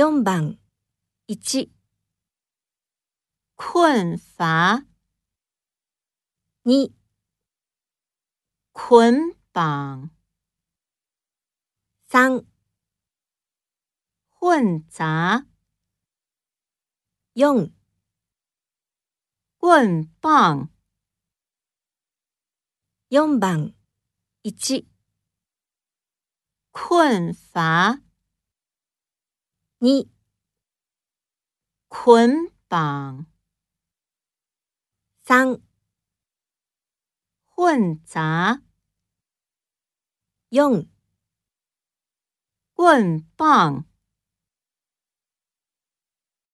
4番。1、困乏、2、捆绑、3、混杂、4、棍棒、4番。1、困乏、2、捆绑、3、混杂、用棍棒。